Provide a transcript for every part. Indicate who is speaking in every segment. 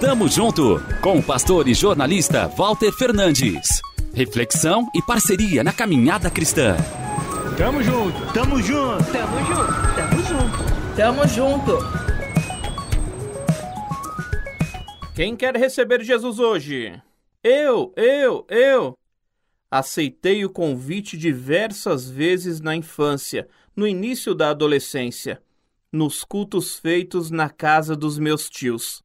Speaker 1: Tamo junto com o pastor e jornalista Walter Fernandes. Reflexão e parceria na caminhada cristã.
Speaker 2: Tamo junto, tamo junto,
Speaker 3: tamo junto, tamo junto,
Speaker 4: tamo junto.
Speaker 5: Quem quer receber Jesus hoje? Eu, eu, eu. Aceitei o convite diversas vezes na infância, no início da adolescência, nos cultos feitos na casa dos meus tios.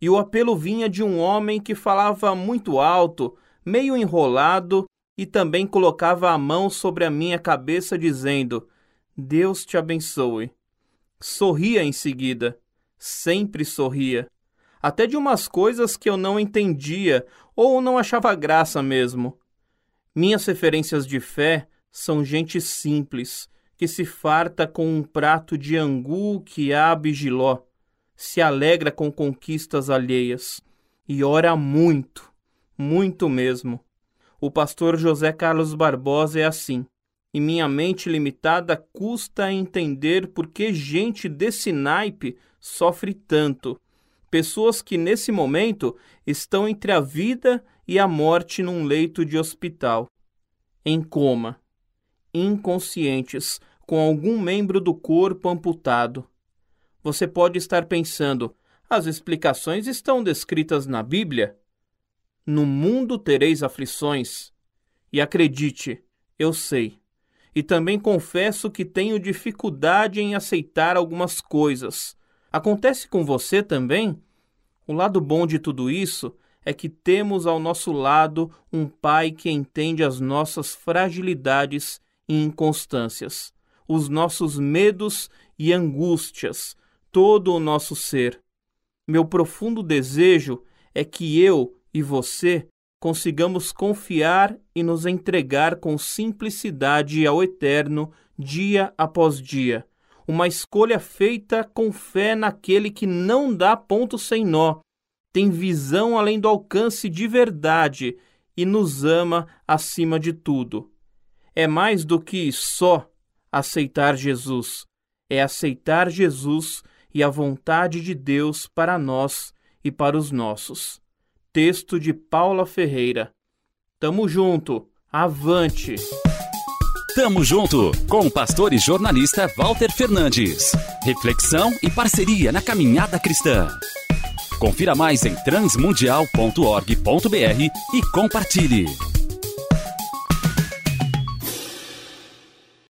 Speaker 5: E o apelo vinha de um homem que falava muito alto, meio enrolado e também colocava a mão sobre a minha cabeça, dizendo: Deus te abençoe. Sorria em seguida, sempre sorria, até de umas coisas que eu não entendia ou não achava graça mesmo. Minhas referências de fé são gente simples, que se farta com um prato de angu, quiabo e se alegra com conquistas alheias e ora muito, muito mesmo. O pastor José Carlos Barbosa é assim, e minha mente limitada custa a entender por que gente desse naipe sofre tanto. Pessoas que nesse momento estão entre a vida e a morte num leito de hospital, em coma, inconscientes, com algum membro do corpo amputado. Você pode estar pensando: as explicações estão descritas na Bíblia? No mundo tereis aflições. E acredite, eu sei. E também confesso que tenho dificuldade em aceitar algumas coisas. Acontece com você também? O lado bom de tudo isso é que temos ao nosso lado um Pai que entende as nossas fragilidades e inconstâncias, os nossos medos e angústias, todo o nosso ser. Meu profundo desejo é que eu e você consigamos confiar e nos entregar com simplicidade ao Eterno dia após dia. Uma escolha feita com fé naquele que não dá ponto sem nó, tem visão além do alcance de verdade e nos ama acima de tudo. É mais do que só aceitar Jesus, é aceitar Jesus e a vontade de Deus para nós e para os nossos. Texto de Paula Ferreira. Tamo junto, avante!
Speaker 1: Tamo junto com o pastor e jornalista Walter Fernandes. Reflexão e parceria na caminhada cristã. Confira mais em transmundial.org.br e compartilhe.